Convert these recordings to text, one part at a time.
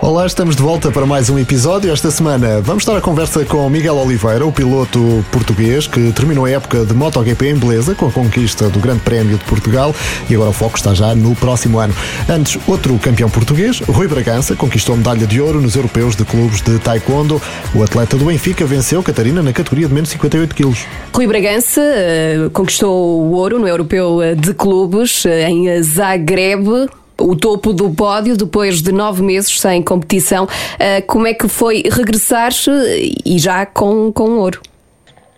Olá, estamos de volta para mais um episódio. Esta semana vamos estar a conversa com Miguel Oliveira, o piloto português que terminou a época de MotoGP em beleza com a conquista do Grande Prémio de Portugal e agora o foco está já no próximo ano. Antes, outro campeão português, Rui Bragança, conquistou a medalha de ouro nos europeus de clubes de Taekwondo. O atleta do Benfica venceu Catarina na categoria de menos 58 quilos. Rui Bragança uh, conquistou o ouro no europeu de clubes uh, em Zagreb o topo do pódio depois de nove meses sem competição. Uh, como é que foi regressar e já com, com ouro?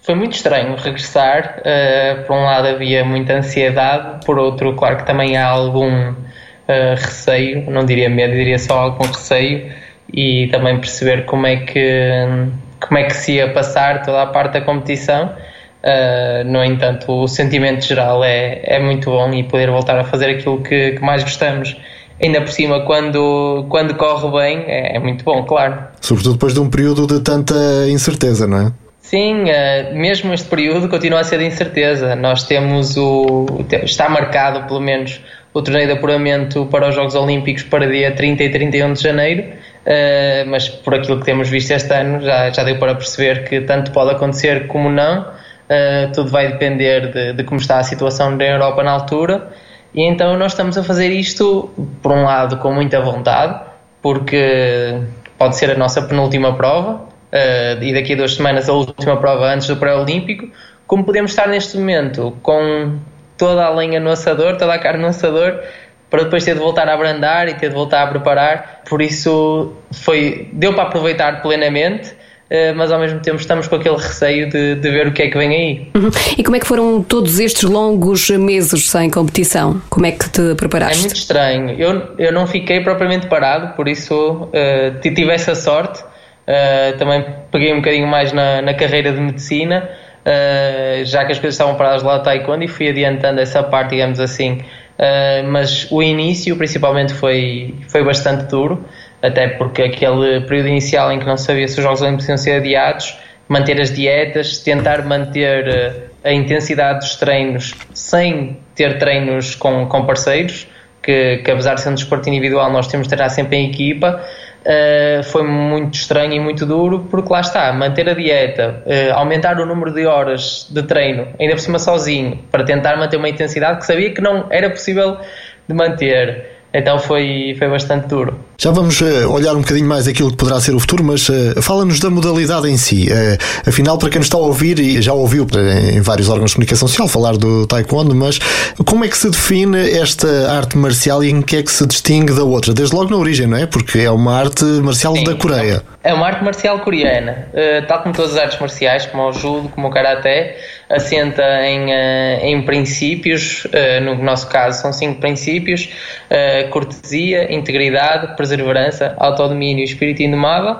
Foi muito estranho regressar. Uh, por um lado havia muita ansiedade, por outro, claro que também há algum uh, receio, não diria medo, diria só algum receio e também perceber como é que como é que se ia passar toda a parte da competição. Uh, no entanto, o sentimento geral é, é muito bom e poder voltar a fazer aquilo que, que mais gostamos. Ainda por cima, quando, quando corre bem, é, é, muito bom, claro. Sobretudo depois de um período de tanta incerteza, não é? Sim, uh, mesmo este período continua a ser de incerteza. Nós temos o. Está marcado, pelo menos, o torneio de apuramento para os Jogos Olímpicos para dia 30 e 31 de janeiro. Uh, mas por aquilo que temos visto este ano, já, já deu para perceber que tanto pode acontecer como não. Uh, tudo vai depender de, de, como está a situação na Europa na altura. E então nós estamos a fazer isto, por um lado, com muita vontade, porque pode ser a nossa penúltima prova, uh, e daqui a duas semanas a última prova antes do pré-olímpico, como podemos estar neste momento com toda a lenha no assador, toda a carne no assador, para depois ter de voltar a abrandar e ter de voltar a preparar. Por isso foi, deu para aproveitar plenamente eh, mas ao mesmo tempo estamos com aquele receio de, de ver o que é que vem aí. Uhum. E como é que foram todos estes longos meses sem competição? Como é que te preparaste? É muito estranho. Eu, eu não fiquei propriamente parado, por isso uh, tive essa sorte. Uh, também peguei um bocadinho mais na, na carreira de medicina, uh, já que as coisas estavam paradas lá no Taekwondo e fui adiantando essa parte, digamos assim. mas o início, principalmente, foi, foi bastante duro até porque aquele período inicial em que não sabia se os Jogos Olímpicos iam ser adiados, manter as dietas, tentar manter eh, a intensidade dos treinos sem ter treinos com, com parceiros, que, que apesar de ser um desporto individual, nós temos de treinar sempre em equipa. Uh, foi muito estranho e muito duro, porque lá está, manter a dieta, uh, aumentar o número de horas de treino, ainda por cima sozinho, para tentar manter uma intensidade que sabia que não era possível de manter. Então foi, foi bastante duro. Já vamos uh, olhar um bocadinho mais aquilo que poderá ser o futuro, mas uh, fala-nos da modalidade em si. Uh, afinal, para quem nos está a ouvir, e já ouviu em vários órgãos de comunicação social falar do Taekwondo, mas como é que se define esta arte marcial e em que é que se distingue da outra? Desde logo na origem, não é? Porque é uma arte marcial Sim, da Coreia. É uma arte marcial coreana, tal como todas as artes marciais, como o judo, como o karaté, assenta em, em princípios, no nosso caso são cinco princípios, cortesia, integridade, perseverança, autodomínio e espírito indomável.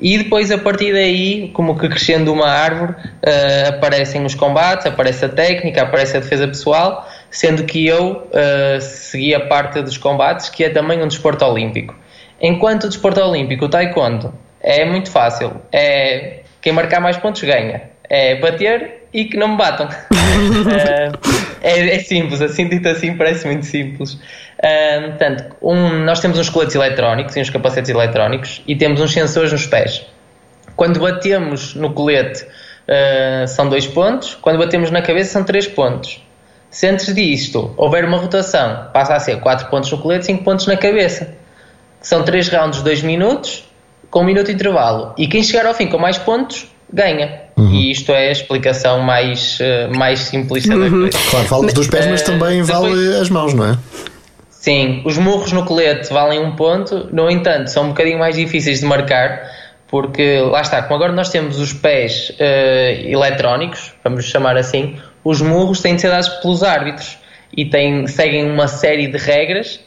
E depois, a partir daí, como que crescendo uma árvore, uh, aparecem os combates, aparece a técnica, aparece a defesa pessoal, sendo que eu uh, segui a parte dos combates, que é também um desporto olímpico. Enquanto o desporto olímpico, o taekwondo, é muito fácil. É quem marcar mais pontos ganha. É bater e que não me batam. uh, é, é, simples, assim dito assim, parece muito simples. Uh, portanto, um, nós temos uns coletes eletrónicos e uns capacetes eletrónicos e temos uns sensores nos pés. Quando batemos no colete uh, são dois pontos, quando batemos na cabeça são três pontos. Se antes disto houver uma rotação, passa a ser 4 pontos no colete, 5 pontos na cabeça. São 3 rounds de 2 minutos, com um minuto de intervalo. E quem chegar ao fim com mais pontos, ganha. Uhum. E isto é a explicação mais, uh, mais simplista uhum. da coisa. Claro, fala dos pés, mas também uh, vale depois, as mãos, não é? Sim, os murros no colete valem um ponto, no entanto, são um bocadinho mais difíceis de marcar, porque lá está, como agora nós temos os pés uh, eletrónicos, vamos chamar assim, os murros têm de ser dados pelos árbitros e têm, seguem uma série de regras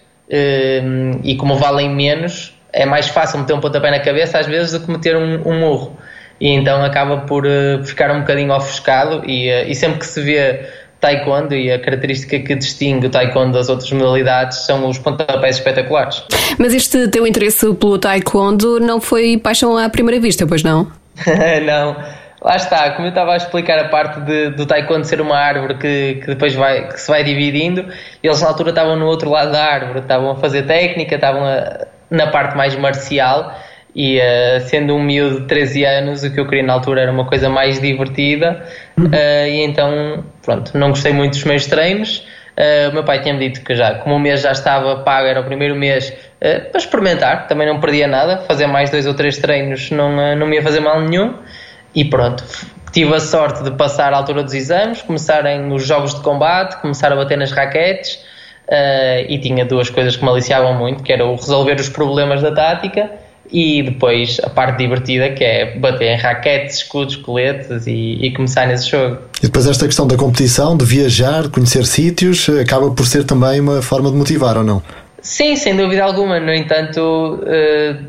e como valem menos, é mais fácil meter um pontapé na cabeça às vezes do que meter um, um murro e então acaba por uh, ficar um bocadinho ofuscado e, uh, e sempre que se vê taekwondo e a característica que distingue o taekwondo das outras modalidades são os pontapés espetaculares. Mas este teu interesse pelo taekwondo não foi paixão à primeira vista, pois não? não. lá está, como eu estava a explicar a parte de, do taekwondo ser uma árvore que, que depois vai, que se vai dividindo, eles na altura estavam no outro lado da árvore, estavam a fazer técnica, estavam a, na parte mais marcial e uh, sendo um miúdo de 13 anos, o que eu queria na altura era uma coisa mais divertida. Uh, e então, pronto, não gostei muito dos meus treinos. Uh, o meu pai tinha-me dito que já, como o mês já estava pago, era o primeiro mês para experimentar, também não perdia nada, fazer mais dois ou três treinos não, não me ia fazer mal nenhum. E pronto, tive a sorte de passar à altura dos exames, começarem os jogos de combate, começar a bater nas raquetes. Uh, e tinha duas coisas que me aliciavam muito, que era o resolver os problemas da tática e depois a parte divertida que é bater em raquetes, escudos, coletes e, e, começar nesse jogo. E depois esta questão da competição, de viajar, conhecer sítios, acaba por ser também uma forma de motivar ou não? Sim, sem dúvida alguma. No entanto, uh,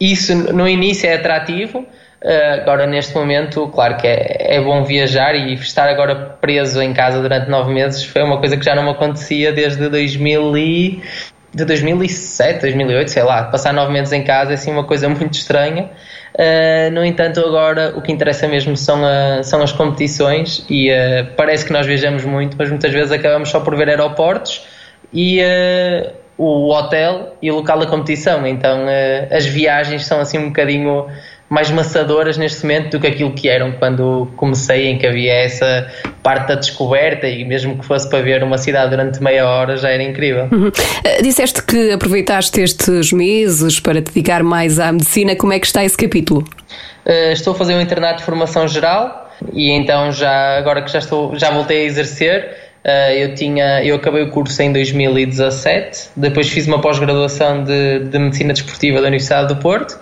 isso no início é atrativo, Uh, agora, neste momento, claro que é, é bom viajar e estar agora preso em casa durante nove meses foi uma coisa que já não me acontecia desde 2000 e, de 2007, 2008, sei lá. Passar nove meses em casa é assim uma coisa muito estranha. Uh, no entanto, agora o que interessa mesmo são, a, são as competições e uh, parece que nós viajamos muito, mas muitas vezes acabamos só por ver aeroportos e o hotel e o local da competição. Então, as viagens são assim um bocadinho mais maçadoras neste momento do que aquilo que eram quando comecei, em que havia essa parte da descoberta e mesmo que fosse para ver uma cidade durante meia hora já era incrível. Uhum. Uh, disseste que aproveitaste estes meses para te dedicar mais à medicina, como é que está esse capítulo? Uh, estou a fazer um internato de formação geral e então já agora que já estou já voltei a exercer uh, eu tinha eu acabei o curso em 2017 depois fiz uma pós-graduação de, de medicina desportiva da Universidade do Porto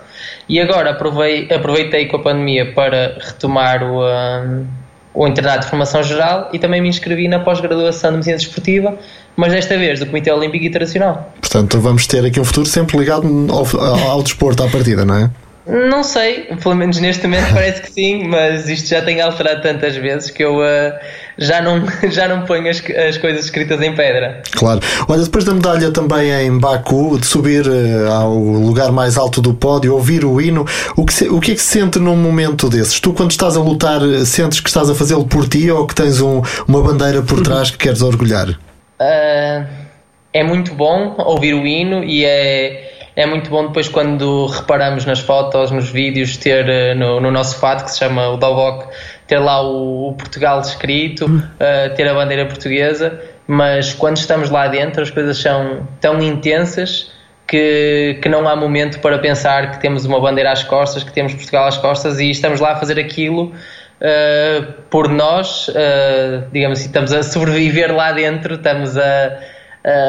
e agora aproveitei, aproveitei com a pandemia para retomar o, um, o internato de formação geral e também me inscrevi na pós-graduação de medicina desportiva, mas desta vez do Comitê Olímpico Internacional. Portanto, vamos ter aqui um futuro sempre ligado ao, ao, ao desporto à partida, não é? Não sei, pelo menos neste momento parece que sim, mas isto já tem alterado tantas vezes que eu uh, já, não, já não ponho as, as coisas escritas em pedra. Claro. Olha, depois da medalha também em Baku, de subir uh, ao lugar mais alto do pódio, ouvir o hino, o que, se, o que é que se sente num momento desses? Tu, quando estás a lutar, sentes que estás a fazê-lo por ti ou que tens um, uma bandeira por trás que queres orgulhar? Uh, é muito bom ouvir o hino e é é muito bom depois quando reparamos nas fotos, nos vídeos, ter eh, no, no nosso fato, que se chama o Doboc, ter lá o, o Portugal escrito, uh, ter a bandeira portuguesa, mas quando estamos lá dentro as coisas são tão intensas que, que não há momento para pensar que temos uma bandeira às costas, que temos Portugal às costas e estamos lá a fazer aquilo uh, por nós, uh, digamos assim, estamos a sobreviver lá dentro, estamos a,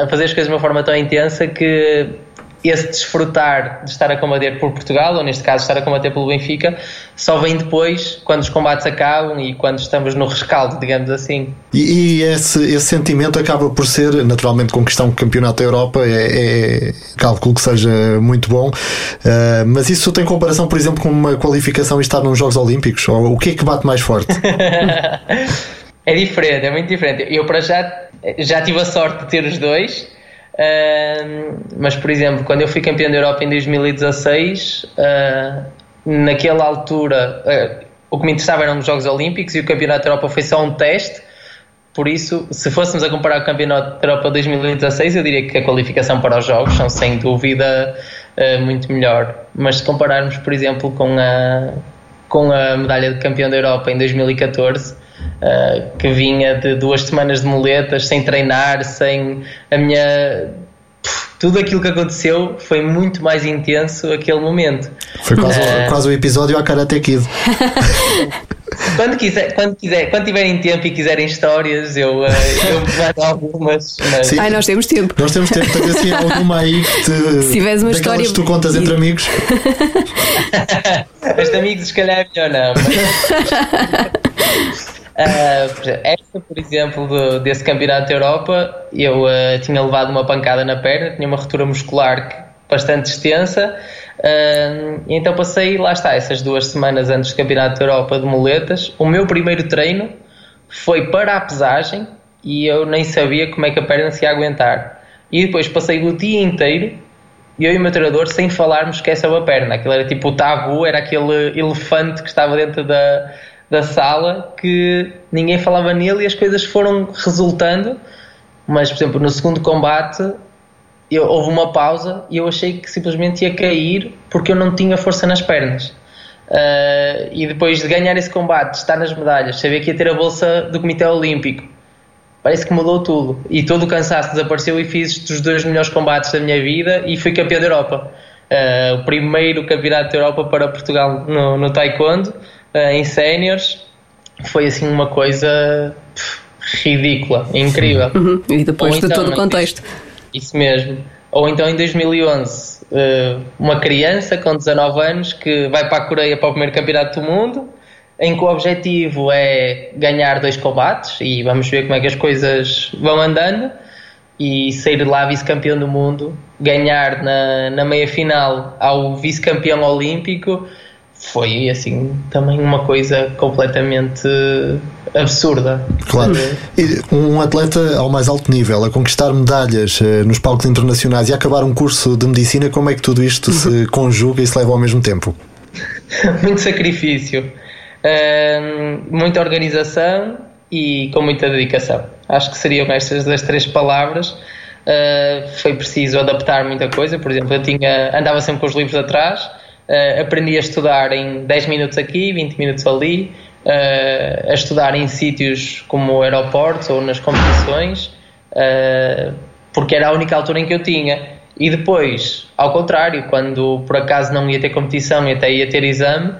a fazer as coisas de uma forma tão intensa que esse desfrutar de estar a combater por Portugal, ou neste caso estar a combater pelo Benfica, só vem depois, quando os combates acabam e quando estamos no rescaldo, digamos assim. E, e esse, esse, sentimento acaba por ser, naturalmente, conquistar um campeonato da Europa, é, é cálculo que seja muito bom, uh, mas isso tem comparação, por exemplo, com uma qualificação e estar nos Jogos Olímpicos? Ou o que é que bate mais forte? é diferente, é muito diferente. Eu, para já, já tive a sorte de ter os dois mas, por exemplo, quando eu fui campeão da Europa em 2016, uh, naquela altura uh, o que me interessava eram os Jogos Olímpicos e o Campeonato da Europa foi só um teste. Por isso, se fôssemos a comparar o Campeonato da Europa 2016, eu diria que a qualificação para os Jogos são sem dúvida uh, muito melhor. Mas se compararmos, por exemplo, com a, com a medalha de campeão da Europa em 2014, uh, que vinha de duas semanas de muletas, sem treinar, sem a minha. Tudo aquilo que aconteceu foi muito mais intenso aquele momento. Foi quase, uh, quase o episódio à Karate Kid. quando, quiser, quando, quiser, quando tiverem tempo e quiserem histórias, eu, uh, eu mando algumas. Mas... Ai, nós temos tempo. Nós temos tempo, tem assim alguma aí que te. Se tiveres uma história. que tu contas entre amigos. As de amigos, se calhar é melhor não. Mas... Uh, esta, por exemplo, do, desse campeonato da Europa, eu uh, tinha levado uma pancada na perna, tinha uma ruptura muscular bastante extensa, uh, então passei, lá está, essas duas semanas antes do campeonato da Europa de muletas. O meu primeiro treino foi para a pesagem e eu nem sabia como é que a perna se ia aguentar. E depois passei o dia inteiro eu e o meu treinador sem falarmos que é a perna. Aquilo era tipo o tabu, era aquele elefante que estava dentro da, da sala que ninguém falava nele e as coisas foram resultando. Mas, por exemplo, no segundo combate eu, houve uma pausa e eu achei que simplesmente ia cair porque eu não tinha força nas pernas. Uh, e depois de ganhar esse combate, estar nas medalhas, saber que ia ter a bolsa do Comitê Olímpico, parece que mudou tudo. E todo o cansaço desapareceu e fiz os dois melhores combates da minha vida e fui campeão da Europa. Uh, o primeiro campeonato da Europa para Portugal no, no Taekwondo, em séniores, foi assim uma coisa ridícula, incrível. Uhum. E depois Ou de então, todo o contexto. Isso mesmo. Ou então em 2011, uh, uma criança com 19 anos que vai para a Coreia para o primeiro campeonato do mundo, em que o objetivo é ganhar dois combates e vamos ver como é que as coisas vão andando e sair lá vice-campeão do mundo, ganhar na, na meia final ao vice-campeão olímpico foi assim também uma coisa completamente absurda. Claro. Um atleta ao mais alto nível, a conquistar medalhas eh, nos palcos internacionais e acabar um curso de medicina, como é que tudo isto se conjuga e se leva ao mesmo tempo? Muito sacrifício, muita organização e com muita dedicação. Acho que seriam estas das três palavras. Uh, foi preciso adaptar muita coisa, por exemplo, eu tinha, andava sempre com os livros atrás Uh, aprendi a estudar em 10 minutos aqui, 20 minutos ali, uh, a estudar em sítios como aeroportos ou nas competições, uh, porque era a única altura em que eu tinha. E depois, ao contrário, quando por acaso não ia ter competição e até ia ter exame,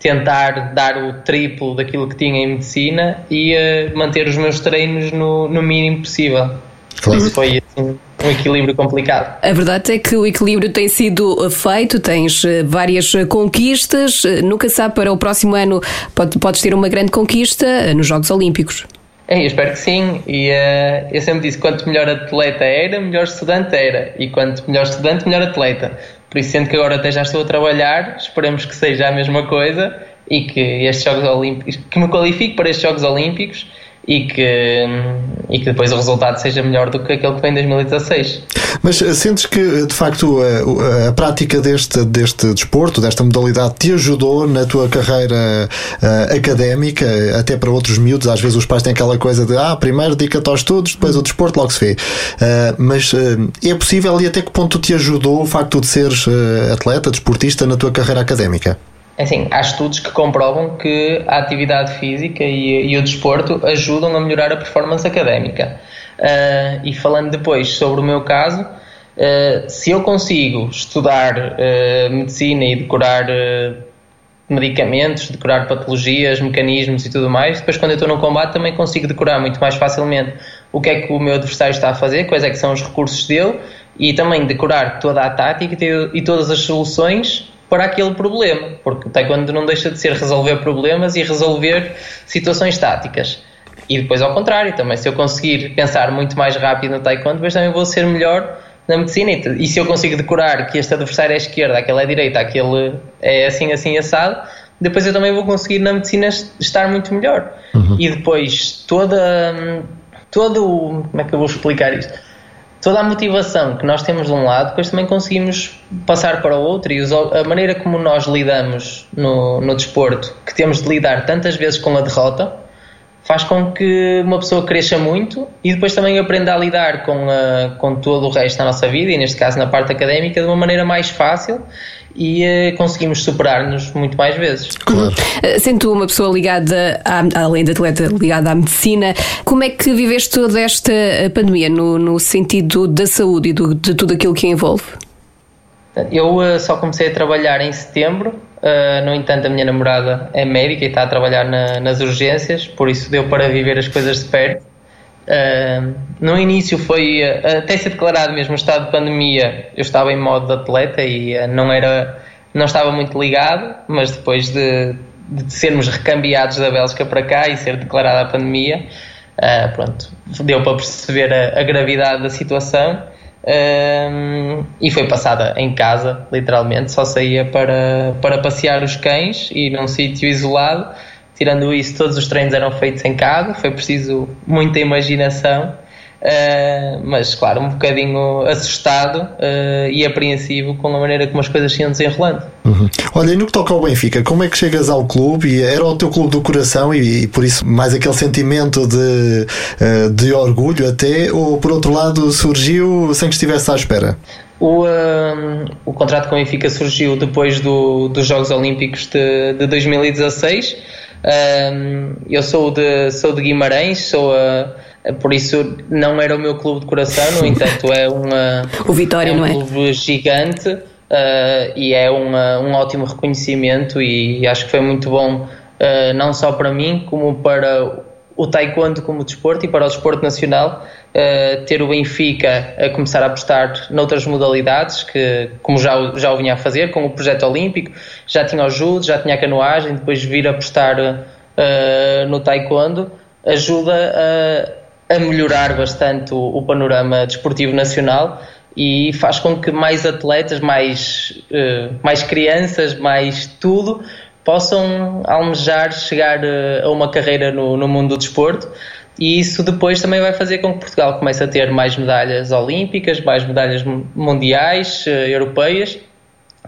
tentar dar o triplo daquilo que tinha em medicina e manter os meus treinos no, no mínimo possível. Claro. Isso foi assim, um equilíbrio complicado. A verdade é que o equilíbrio tem sido feito, tens eh, várias eh, conquistas, eh, nunca sabe para o próximo ano pode, podes ter uma grande conquista nos Jogos Olímpicos. É, eu espero que sim, e uh, eu sempre disse: quanto melhor atleta era, melhor estudante era, e quanto melhor estudante, melhor atleta. Por isso, sendo que agora até já estou a trabalhar, esperamos que seja a mesma coisa e que estes Jogos Olímpicos, que me qualifique para estes Jogos Olímpicos e que, e que depois o resultado seja melhor do que aquele que vem em 2016. Mas eh, sentes que, de facto, a, a, prática deste, deste desporto, desta modalidade, te ajudou na tua carreira uh, académica, até para outros miúdos? Às vezes os pais têm aquela coisa de, ah, primeiro dedica-te aos estudos, depois o desporto, logo se vê. Uh, mas uh, é possível e até que ponto te ajudou o facto de seres atleta, desportista, na tua carreira académica? É assim, há estudos que comprovam que a atividade física e, e o desporto ajudam a melhorar a performance académica. Uh, e falando depois sobre o meu caso, uh, se eu consigo estudar uh, medicina e decorar medicamentos, decorar patologias, mecanismos e tudo mais, depois quando eu estou no combate também consigo decorar muito mais facilmente. O que é que o meu adversário está a fazer, quais é que são os recursos dele? E também decorar toda a tática e todas as soluções para aquele problema, porque o taekwondo não deixa de ser resolver problemas e resolver situações táticas. E depois ao contrário, também se eu conseguir pensar muito mais rápido no taekwondo, depois também vou ser melhor na medicina. E se eu consigo decorar que este adversário é esquerda, aquele é direita, aquele é assim, assim, assado, depois eu também vou conseguir na medicina estar muito melhor. Uhum. E depois toda, todo, como é que eu vou explicar isto? Toda a motivação que nós temos de um lado, depois também conseguimos passar para o outro e a maneira como nós lidamos no, no desporto, que temos de lidar tantas vezes com a derrota, faz com que uma pessoa cresça muito e depois também aprenda a lidar com, a, com todo o resto da nossa vida, e neste caso na parte académica, de uma maneira mais fácil e uh, conseguimos superar-nos muito mais vezes. Claro. Uh, sendo uma pessoa ligada, à, além de atleta, ligada à medicina, como é que viveste toda esta eh, pandemia no, no sentido da saúde e do, de tudo aquilo que envolve? Eu uh, só comecei a trabalhar em setembro, no entanto, a minha namorada é médica e está a trabalhar na, nas urgências, por isso deu para viver as coisas de perto. No início foi até ser declarado mesmo o estado de pandemia. Eu estava em modo atleta e uh, não era não estava muito ligado mas depois de, de, sermos recambiados da Bélgica para cá e ser declarada a pandemia pronto deu para perceber a, a gravidade da situação e foi passada em casa literalmente. Só saía para para passear os cães e num sítio isolado Tirando isso, todos os treinos eram feitos em casa, foi preciso muita imaginação. Uh, mas claro, um bocadinho assustado uh, e apreensivo com a maneira como as coisas se iam desenrolando. Uhum. Olha, e no que toca ao Benfica, como é que chegas ao clube? E era o teu clube do coração e, e por isso mais aquele sentimento de, uh, de orgulho até, ou por outro lado surgiu sem que estivesse à espera? O, o contrato com o Benfica surgiu depois do, dos Jogos Olímpicos de, de 2016. Eu sou de, sou de Guimarães, sou a por isso não era o meu clube de coração, no entanto é, uma, o Vitória, é um não é? clube gigante uh, e é uma, um ótimo reconhecimento e acho que foi muito bom uh, não só para mim como para o taekwondo como desporto e para o desporto nacional uh, ter o Benfica a começar a apostar noutras modalidades que como já, já o vinha a fazer com o projeto olímpico já tinha o judo, já tinha a canoagem depois vir a apostar no taekwondo ajuda a a melhorar bastante o, o, panorama desportivo nacional e faz com que mais atletas, mais, uh, mais crianças, mais tudo possam almejar chegar uh, a uma carreira no, no mundo do desporto e isso depois também vai fazer com que Portugal comece a ter mais medalhas olímpicas, mais medalhas mundiais, uh, europeias.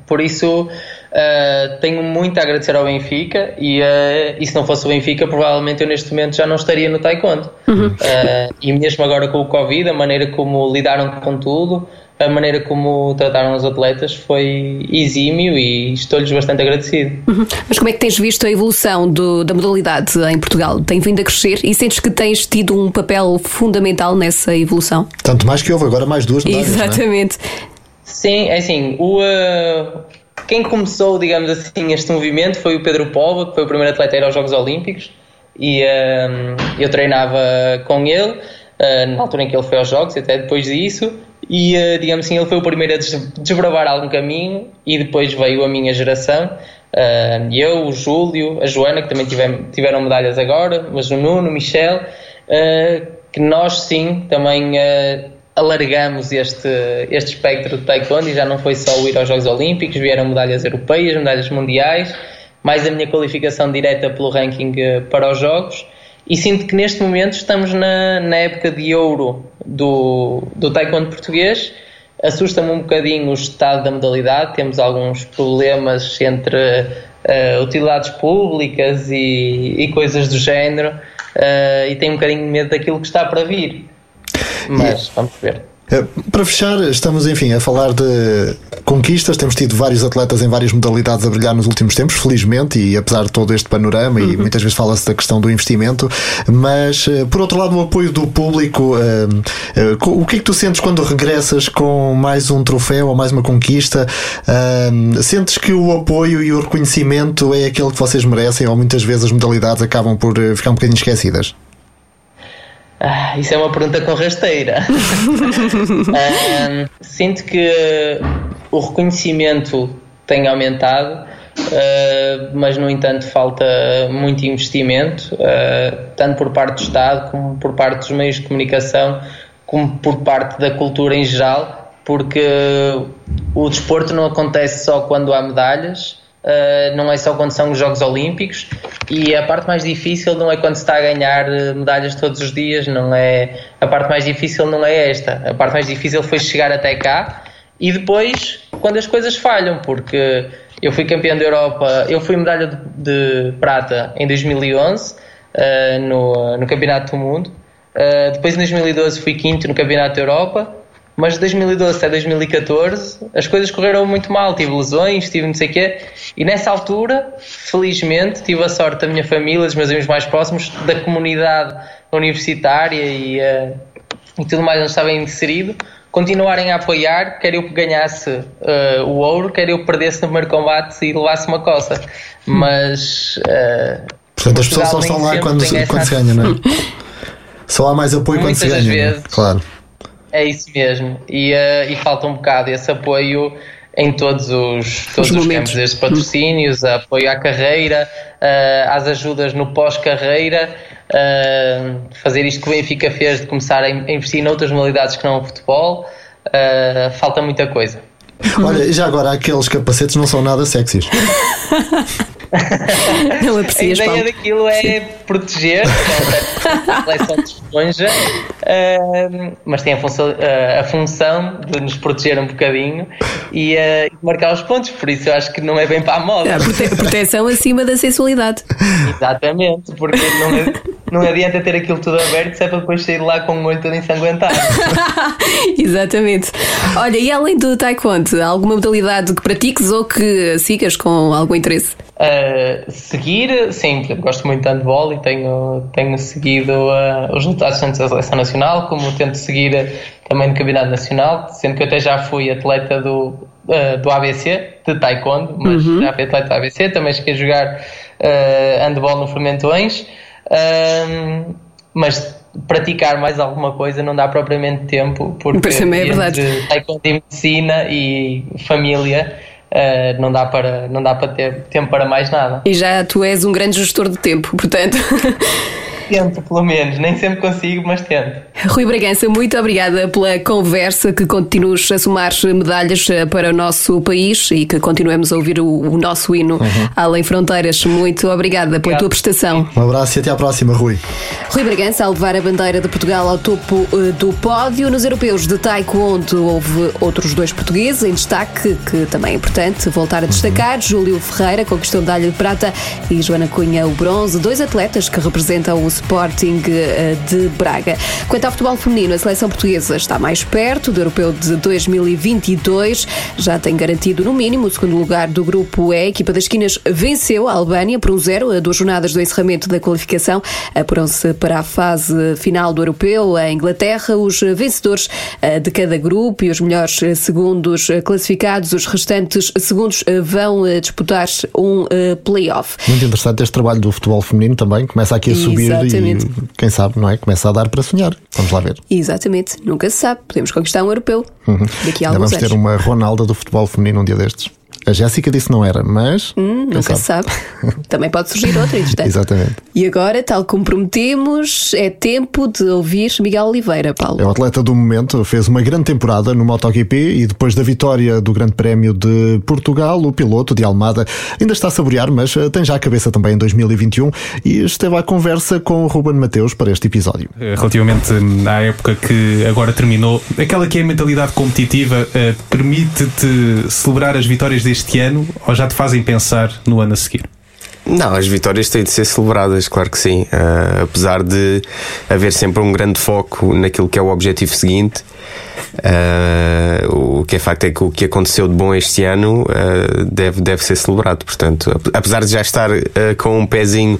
Por isso, Uh, tenho muito a agradecer ao Benfica e, uh, e se não fosse o Benfica, provavelmente eu neste momento já não estaria no Taekwondo. Uhum. Uh, e mesmo agora com o Covid, a maneira como lidaram com tudo, a maneira como trataram os atletas foi exímio e estou-lhes bastante agradecido. Uhum. Mas como é que tens visto a evolução do, da modalidade em Portugal? Tem vindo a crescer e sentes que tens tido um papel fundamental nessa evolução? Tanto mais que houve agora mais duas medalhas, é? Exatamente. Sim, é assim, o, quem começou, digamos assim, este movimento foi o Pedro Pova, que foi o primeiro atleta a ir aos Jogos Olímpicos e um, eu treinava com ele uh, na altura em que ele foi aos Jogos e até depois disso e uh, digamos assim ele foi o primeiro a desbravar algum caminho e depois veio a minha geração uh, eu, o Júlio, a Joana que também tiveram medalhas agora mas o Nuno, o Michel que nós sim também alargamos este, este espectro de taekwondo e já não foi só ir aos Jogos Olímpicos, vieram medalhas europeias, medalhas mundiais, mais a minha qualificação direta pelo ranking eh, para os Jogos. E sinto que neste momento estamos na, na época de ouro do, do taekwondo português. Assusta-me um bocadinho o estado da modalidade, temos alguns problemas entre uh, utilidades públicas e, e, coisas do género, uh, e tenho um bocadinho de medo daquilo que está para vir mas vamos ver. Eh, para fechar, estamos enfim a falar de conquistas. Temos tido vários atletas em várias modalidades a brilhar nos últimos tempos, felizmente, e apesar de todo este panorama, uhum. e muitas vezes fala-se da questão do investimento, mas eh, por outro lado, o apoio do público. Uh, o que é que tu sentes quando regressas com mais um troféu ou mais uma conquista? Sentes que o apoio e o reconhecimento é aquele que vocês merecem, ou muitas vezes as modalidades acabam por ficar um bocadinho esquecidas? Ah, isso é uma pergunta com rasteira. sinto que o reconhecimento tem aumentado, uh, mas no entanto falta muito investimento, uh, tanto por parte do Estado como por parte dos meios de comunicação, como por parte da cultura em geral, porque o desporto não acontece só quando há medalhas Uh, não é só quando são os Jogos Olímpicos e a parte mais difícil não é quando se está a ganhar eh, medalhas todos os dias, não é a parte mais difícil não é esta. A parte mais difícil foi chegar até cá e depois quando as coisas falham, porque eu fui campeão da Europa, eu fui medalha de, de prata em 2011 uh, eh, no, no Campeonato do Mundo. Uh, depois em 2012 fui quinto no Campeonato da Europa mas de 2012 até 2014 as coisas correram muito mal, tive lesões, tive não sei o quê, e nessa altura, felizmente, tive a sorte da minha família, dos meus amigos mais próximos, da comunidade universitária e, uh, e tudo mais onde estava inserido, continuarem a apoiar, quer eu ganhasse uh, o ouro, quer eu perdesse no primeiro combate e levasse uma coça. Mas. Uh, Portanto, as pessoas só estão lá quando, quando se ganha, não é? Só há mais apoio Muitas quando se ganha. É? Vezes, claro é isso mesmo. E, uh, e falta um bocado esse apoio em todos os, todos os, os campos, desde patrocínios, apoio à carreira, uh, às ajudas no pós-carreira, uh, fazer isto que o Benfica fez de começar a investir noutras modalidades que não o futebol, uh, falta muita coisa. Olha, já agora aqueles capacetes não são nada sexys. Não aprecias, A ideia Paulo. daquilo é proteger, a seleção de esponja, ah, mas tem a função, ah, a função de nos proteger um bocadinho e e marcar os pontos, por isso eu acho que não é bem para a moda. A prote- proteção acima da sensualidade. Exatamente, porque não, não adianta ter aquilo tudo aberto se é para depois sair lá com o olho todo ensanguentado. Exatamente. Olha, e além do taekwondo, alguma modalidade que pratiques ou que sigas com algum interesse? Uh, seguir, sim, gosto muito de handball e tenho, tenho seguido uh, os resultados tanto da seleção nacional como tento seguir uh, também do campeonato nacional, sendo que eu até já fui atleta do, uh, do ABC, de taekwondo, mas já fui atleta do ABC, também cheguei a jogar handball no Fermentões, um, mas praticar mais alguma coisa não dá propriamente tempo, porque Pois também é verdade. taekwondo e medicina e família uh, não, dá para, não dá para ter tempo para mais nada. E já tu és um grande gestor de tempo, portanto. Tento, pelo menos, nem sempre consigo, mas tento. Rui Bragança, muito obrigada pela conversa, que continues a somar medalhas eh, para o nosso país e que continuemos a ouvir o, o nosso hino além fronteiras. Muito obrigada pela tua prestação. Um abraço e até à próxima, Rui. Rui Bragança a levar a bandeira de Portugal ao topo eh, do pódio. Nos europeus de Taekwondo houve outros dois portugueses em destaque, que também é importante voltar a destacar. Júlio Ferreira conquistou medalha de prata e Joana Cunha o bronze. Dois atletas que representam o Sporting eh, de Braga. Quanto ao futebol feminino, a seleção portuguesa está mais perto do europeu de 2022. Já tem garantido, no mínimo, o segundo lugar do grupo E. A equipa das esquinas venceu a Albânia por um zero a duas jornadas do encerramento da qualificação. Apuram-se para a fase final do europeu. A Inglaterra, os vencedores eh, de cada grupo e os melhores eh, segundos eh, classificados, os restantes segundos, eh, vão eh, disputar um eh, play-off. Muito interessante este trabalho do futebol feminino também. Começa aqui a subir Exatamente. e quem sabe, não é? Começa a dar para sonhar. Vamos lá ver. Exatamente, nunca se sabe. Podemos conquistar um europeu daqui a Ainda alguns vamos ter anos. uma Ronalda do futebol feminino um dia destes. A Jéssica disse não era, mas. Hum, Nunca se sabe. Também pode surgir outra, entretanto. Exatamente. E agora, tal como prometemos, é tempo de ouvir Miguel Oliveira, Paulo. É o atleta do momento, fez uma grande temporada no MotoGP e depois da vitória do Grande Prémio de Portugal, o piloto de Almada ainda está a saborear, mas eh, tem já a cabeça também em 2021 e esteve à conversa com o Ruben Mateus para este episódio. relativamente hum, à época que agora terminou, aquela que é a mentalidade competitiva eh, permite-te celebrar as vitórias deste ano ou já te fazem pensar no ano a seguir? Não, as vitórias têm de ser celebradas, claro que sim. Ah, apesar de haver sempre um grande foco naquilo que é o objetivo seguinte, ah, o que é facto é que o que aconteceu de bom este ano ah, deve, deve ser celebrado. Portanto, ap- apesar de já estar ah, com um pezinho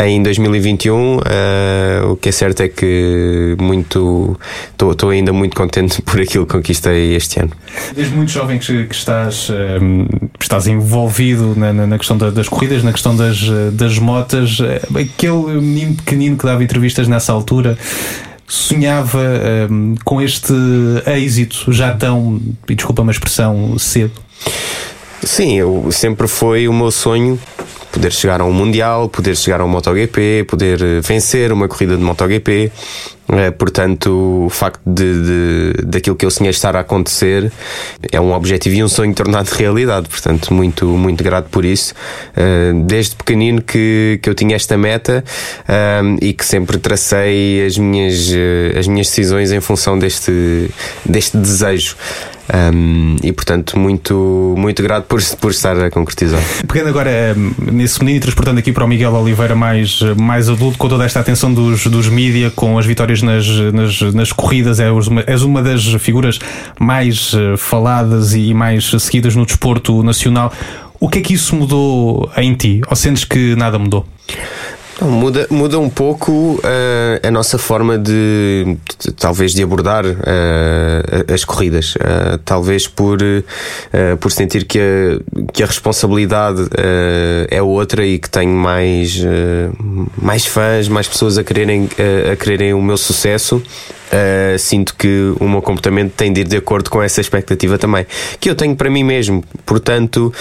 em 2021, ah, o que é certo é que muito estou ainda muito contente por aquilo que conquistei este ano. Desde muito jovem que, que estás, hum, estás envolvido na, na- questão da- das corridas, na questão das, das motas, aquele menino pequenino que dava entrevistas nessa altura sonhava hum, com este êxito já tão, e desculpa-me a expressão, cedo. Sim, eu, sempre foi o meu sonho poder chegar a um Mundial, poder chegar a um MotoGP, poder eh, vencer uma corrida de MotoGP. Eh, portanto, o facto de, de, daquilo que eu sonhei estar a acontecer é um objetivo e um sonho tornado realidade. Portanto, muito, muito grato por isso. Eh, desde pequenino que, que eu tinha esta meta eh, e que sempre tracei as minhas, eh, as minhas decisões em função deste, deste desejo. Um, e portanto, muito, muito grato por, por estar a concretizar. Pegando agora nesse menino e transportando aqui para o Miguel Oliveira mais, mais adulto, com toda esta atenção dos, dos mídia, com as vitórias nas, nas, nas corridas, és uma, és uma das figuras mais eh, faladas e mais seguidas no desporto nacional. O que é que isso mudou em ti? Ou sentes que nada mudou? Não, muda, muda um pouco eh, a nossa forma de, de- talvez de abordar eh, as corridas. Eh, talvez por por sentir que a, que a responsabilidade é outra e que tenho mais mais fãs mais pessoas a quererem a quererem o meu sucesso Uh, sinto que o meu comportamento tem de ir de acordo com essa expectativa também, que eu tenho para mim mesmo. Portanto,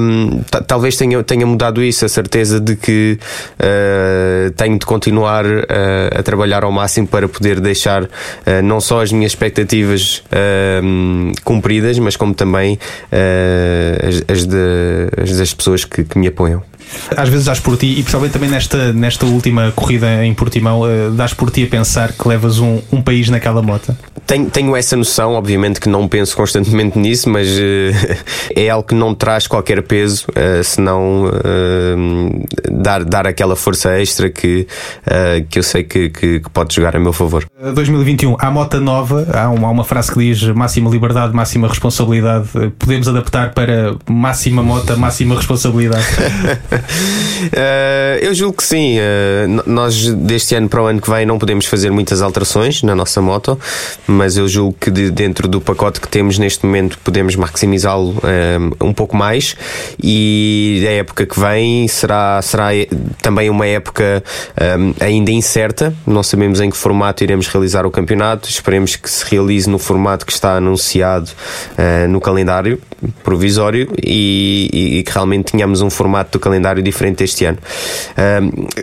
um, ta- talvez tenha, tenha mudado isso, a certeza de que uh, tenho de continuar uh, a trabalhar ao máximo para poder deixar não só as minhas expectativas um, cumpridas, mas como também as, as de- as das pessoas que, que me apoiam. Às vezes dás por ti, e principalmente também nesta, nesta última corrida em Portimão, uh, dás por ti a pensar que levas um, um país naquela moto? Tenho, tenho essa noção, obviamente que não penso constantemente nisso, mas uh, é algo que não traz qualquer peso, uh, senão uh, dar, dar aquela força extra que, que eu sei que, que, que, pode jogar a meu favor. 2021, há moto nova, há uma, há uma frase que diz máxima liberdade, máxima responsabilidade. Podemos adaptar para máxima moto, máxima responsabilidade? eu julgo que sim. nós, deste ano para o ano que vem, não podemos fazer muitas alterações na nossa moto mas eu julgo que de, dentro do pacote que temos neste momento podemos maximizá-lo um, eh, um, pouco mais e a época que vem será, será também uma época um, ainda incerta, não sabemos em que formato iremos realizar o campeonato, esperemos que se realize no formato que está anunciado uh, no calendário provisório e, e, que realmente tenhamos um formato do calendário diferente este ano.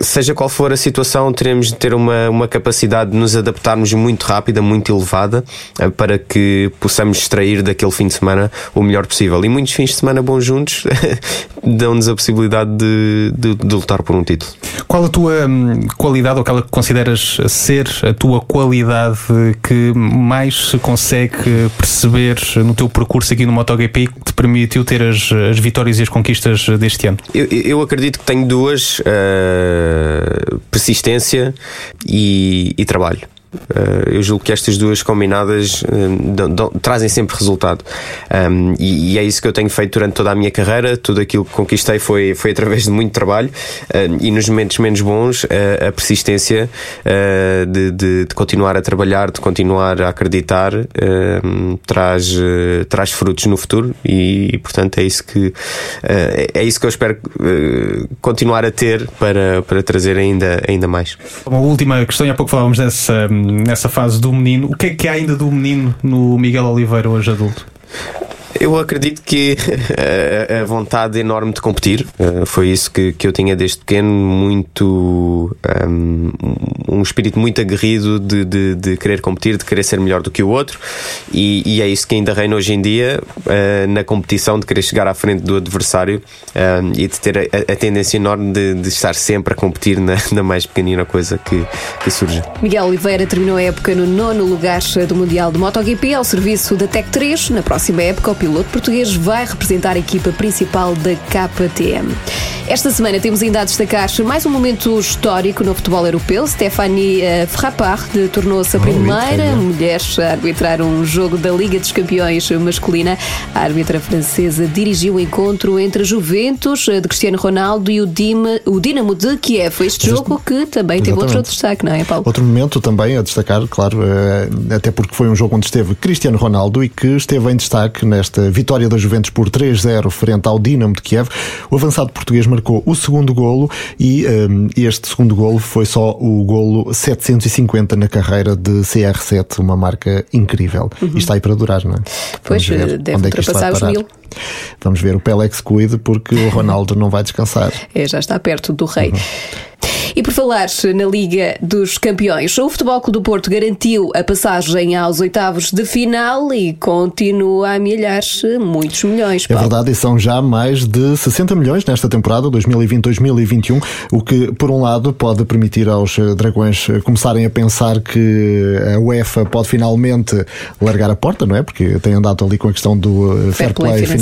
seja qual for a situação, teremos de ter uma, uma capacidade de nos adaptarmos muito rápida, muito elevada eh, para que possamos extrair daquele fim de semana o melhor possível. E muitos fins de semana bons juntos dão-nos a possibilidade de, de, de, lutar por um título. Qual a tua hum, qualidade, ou aquela que consideras ser a tua qualidade que mais se consegue perceber no teu percurso aqui no MotoGP que te permitiu ter as, as vitórias e as conquistas deste ano? Eu, eu acredito que tenho duas: uh, persistência e, e trabalho. Eh, eu julgo que estas duas combinadas eh, trazem sempre resultado. E, é isso que eu tenho feito durante toda a minha carreira. Tudo aquilo que conquistei foi, foi através de muito trabalho e nos momentos menos bons, a, persistência uh, de, de, de, continuar a trabalhar, de continuar a acreditar, traz, traz frutos no futuro e, portanto, é isso que, uh, é isso que eu espero continuar a ter para, para trazer ainda, ainda mais. Uma última questão, há pouco falávamos dessa nessa fase do menino. O que é que há ainda do menino no Miguel Oliveira hoje adulto? Eu acredito que a, vontade enorme de competir eh, foi isso que, que eu tinha desde pequeno, muito um, um espírito muito aguerrido de, de, de, querer competir, de querer ser melhor do que o outro, e, e é isso que ainda reina hoje em dia uh, na competição, de querer chegar à frente do adversário um, e de ter a, a tendência enorme de, de, estar sempre a competir na, na mais pequenina coisa que, que surge. Miguel Oliveira terminou a época no nono lugar do Mundial de MotoGP ao serviço da Tech 3. Na próxima época, o piloto português vai representar a equipa principal da KTM. Esta semana temos ainda a destacar mais um momento histórico no futebol europeu. Stephanie eh, Frappard tornou-se a primeira mulher a arbitrar um jogo da Liga dos Campeões masculina. A árbitra francesa dirigiu o encontro entre a Juventus eh, de Cristiano Ronaldo e o, Dima, o Dinamo de Kiev. Este jogo que também teve outro destaque, não é, Paulo? Outro momento também a destacar, claro, eh, até porque foi um jogo onde esteve Cristiano Ronaldo e que esteve em destaque nesta vitória da Juventus por 3-0 frente ao Dinamo de Kiev. O avançado português marcou o segundo golo e um, este segundo golo foi só o golo 750 na carreira de CR7, uma marca incrível. Uhum. E está aí para durar, não é? Pois, ver deve é ultrapassar os mil. Vamos ver o Pelex cuide porque o Ronaldo não vai descansar. É, já está perto do rei. Uhum. E por falar na Liga dos Campeões, o Futebol Clube do Porto garantiu a passagem aos oitavos de final e continua a amelhar muitos milhões. É Paulo. É verdade, e são já mais de 60 milhões nesta temporada 2020-2021, o que, por um lado, pode permitir aos Dragões começarem a pensar que a UEFA pode finalmente largar a porta, não é? Porque tem andado ali com a questão do eh, fair, fair play, play financeiro,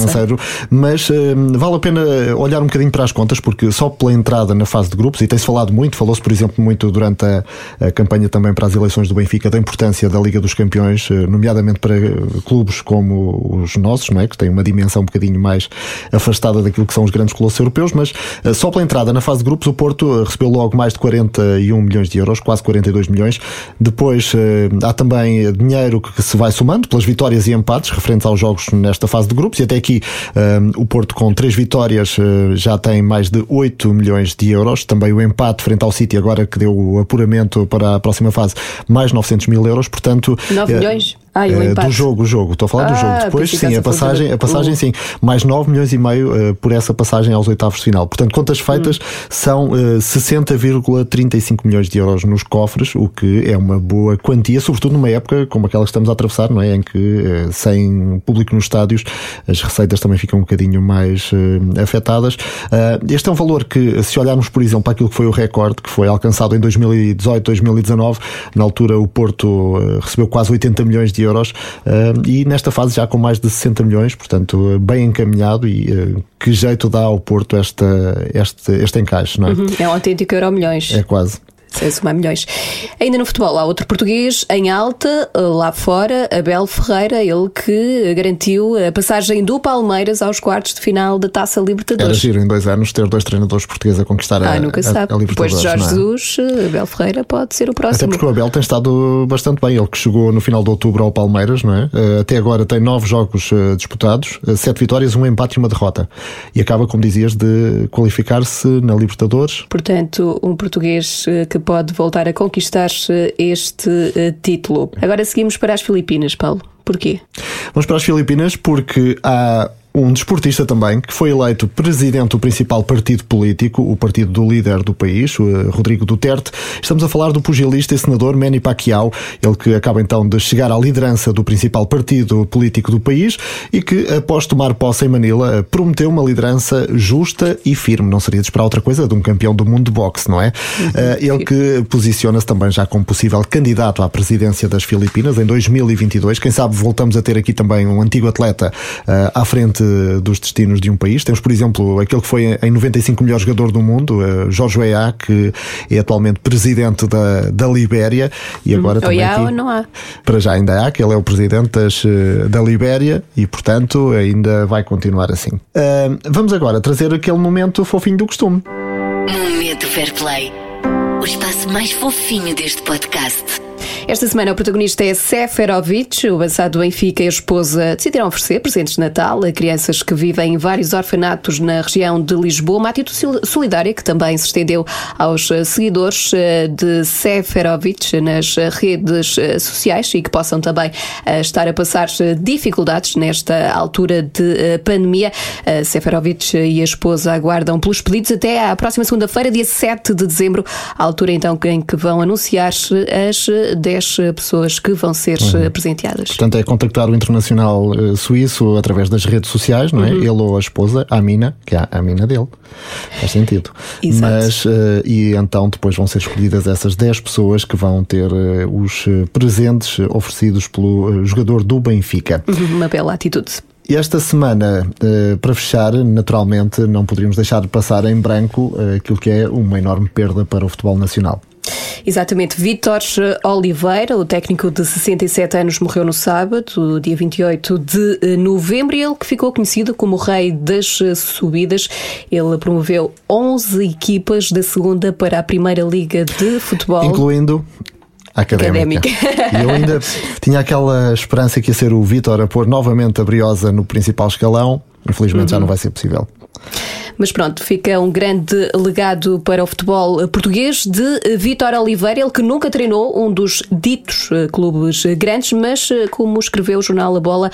mas um, vale a pena olhar um bocadinho para as contas, porque só pela entrada na fase de grupos, e tem-se falado muito, falou-se, por exemplo, muito durante a, a, campanha também para as eleições do Benfica da importância da Liga dos Campeões, eh, nomeadamente para clubes como os nossos, não é? que têm uma dimensão um bocadinho mais afastada daquilo que são os grandes colossos europeus, mas eh, só pela entrada na fase de grupos, o Porto eh, recebeu logo mais de 41 milhões de euros, quase 42 milhões. Depois há também dinheiro que se vai somando pelas vitórias e empates referentes aos jogos nesta fase de grupos, e até aqui o Porto, com três vitórias, já tem mais de 8 milhões de euros. Também o empate frente ao City, agora que deu o apuramento para a próxima fase, mais 900 mil euros. Portanto, 9 milhões? Ah, e eh, empate. do jogo, o jogo. Estou a falar do Ah, jogo. Depois, pensei que sim, a passagem, do- a passagem o- sim, mais 9 milhões e meio eh, por essa passagem aos oitavos de final. Portanto, contas feitas são eh, 60,35 milhões de euros nos cofres, o que é uma boa quantia, sobretudo numa época como aquela que estamos a atravessar, não é? Em que eh, sem público nos estádios as receitas também ficam um bocadinho mais eh, afetadas. Ah, este é um valor que, se olharmos, por exemplo, para aquilo que foi o recorde, que foi alcançado em 2018, 2019, na altura o Porto eh, recebeu quase 80 milhões de euros eh, e nesta fase já com mais de 60 milhões, portanto, eh, bem encaminhado e eh, que jeito dá ao Porto esta, este, este encaixe, não é? É um autêntico euro milhões. É quase. Sem somar milhões. Ainda no futebol, há outro português em alta, lá fora, Abel Ferreira, ele que garantiu a passagem do Palmeiras aos quartos de final da Taça Era Libertadores. giro em dois anos ter dois treinadores portugueses a conquistar a, Ah, nunca a, sabe. a Depois de Libertadores. Jorge é? Jesus, Abel Ferreira pode ser o Até próximo. porque o Abel tem estado bastante bem. Ele que chegou no final de outubro ao Palmeiras, não é? Eh, Até agora tem nove jogos eh, disputados, eh, sete vitórias, um empate e uma derrota. E acaba, como dizias, de qualificar-se na Libertadores. Portanto, um português eh, que pode voltar a conquistar eh, este eh, título. Agora seguimos para as Filipinas, Paulo. Porquê? Vamos para as Filipinas porque há um desportista também que foi eleito presidente do principal partido político, o partido do líder do país, o, eh, Rodrigo Duterte. Estamos a falar do pugilista e senador Manny Pacquiao, ele que acaba então de chegar à liderança do principal partido político do país e que, após tomar posse em Manila, eh, prometeu uma liderança justa e firme. Não seria de esperar outra coisa de um campeão do mundo de boxe, não é? Eh, Ele que posiciona-se também já como possível candidato à presidência das Filipinas em 2022. Quem sabe voltamos a ter aqui também um antigo atleta à frente dos destinos de um país. Temos, por exemplo, aquele que foi em 95 o melhor jogador do mundo, eh, Jorge Weah, que é atualmente presidente da, da Libéria e agora Ou também há aqui, ou não há? para já ainda há, que ele é o presidente das, eh, da Libéria e, portanto, ainda vai continuar assim. Ah, vamos agora trazer aquele momento fofinho do costume. Momento Fair Play. O espaço mais fofinho deste podcast. Esta semana o protagonista é Seferovic, o avançado Benfica e a esposa decidiram oferecer presentes de Natal a crianças que vivem em vários orfanatos na região de Lisboa, uma atitude solidária que também se estendeu aos eh, seguidores eh, de Seferovic nas eh, redes sociais e que possam também estar a passar dificuldades nesta altura de pandemia. Seferovic e a esposa aguardam pelos pedidos até à próxima segunda-feira, dia 7 de dezembro, altura então em que vão anunciar as 10 pessoas que vão ser eh, presenteadas. Portanto, é contactar o internacional eh, suíço através das redes sociais, não é? Uhum. Ele ou a esposa, a Amina, que é a Amina dele. Faz sentido. Exato. Mas, eh, e então depois vão ser escolhidas essas 10 pessoas que vão ter eh, os eh, presentes eh, oferecidos pelo eh, jogador do Benfica. Uhum, Uma bela atitude. E esta semana, eh, para fechar, naturalmente, não poderíamos deixar de passar em branco eh, aquilo que é uma enorme perda para o futebol nacional. Exatamente, Vítor Oliveira, o técnico de 67 anos, morreu no sábado, dia 28 de eh, novembro, e ele que ficou conhecido como o rei das eh, subidas. Ele promoveu 11 equipas da segunda para a primeira liga de futebol. Incluindo a académica. Académica. E eu ainda tinha aquela esperança que ia ser o Vítor a pôr novamente a Briosa no principal escalão. Infelizmente já não vai ser possível. Mas pronto, fica um grande legado para o futebol português de Vítor Oliveira, ele que nunca treinou um dos ditos eh, clubes grandes, mas eh, como escreveu o jornal A Bola,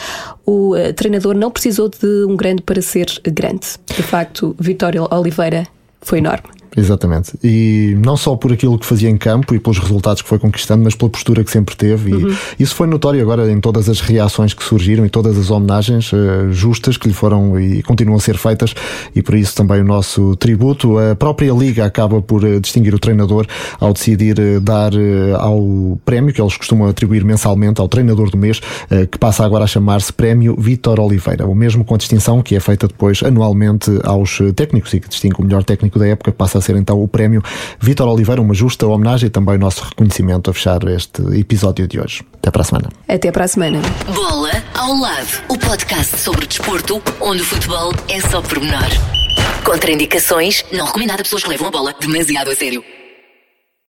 o eh, treinador não precisou de um grande para ser grande. De facto, Vítor Oliveira foi enorme. Exatamente. E não só por aquilo que fazia em campo e pelos resultados que foi conquistando, mas pela postura que sempre teve. E isso foi notório agora em todas as reações que surgiram e todas as homenagens eh, justas que lhe foram e continuam a ser feitas. E por isso também o nosso tributo. A própria Liga acaba por eh, distinguir o treinador ao decidir eh, dar ao prémio que eles costumam atribuir mensalmente ao treinador do mês, que passa agora a chamar-se Prémio Vítor Oliveira. O mesmo com a distinção que é feita depois anualmente aos técnicos e que distingue o melhor técnico da época, que passa a ser então o prémio Vítor Oliveira, uma justa homenagem e também o nosso reconhecimento a fechar este episódio de hoje. Até para a semana. Até para a semana. Bola ao lado. O podcast sobre desporto, onde o futebol é só pormenor. Contraindicações, não recomendado a pessoas que levam a bola demasiado a sério.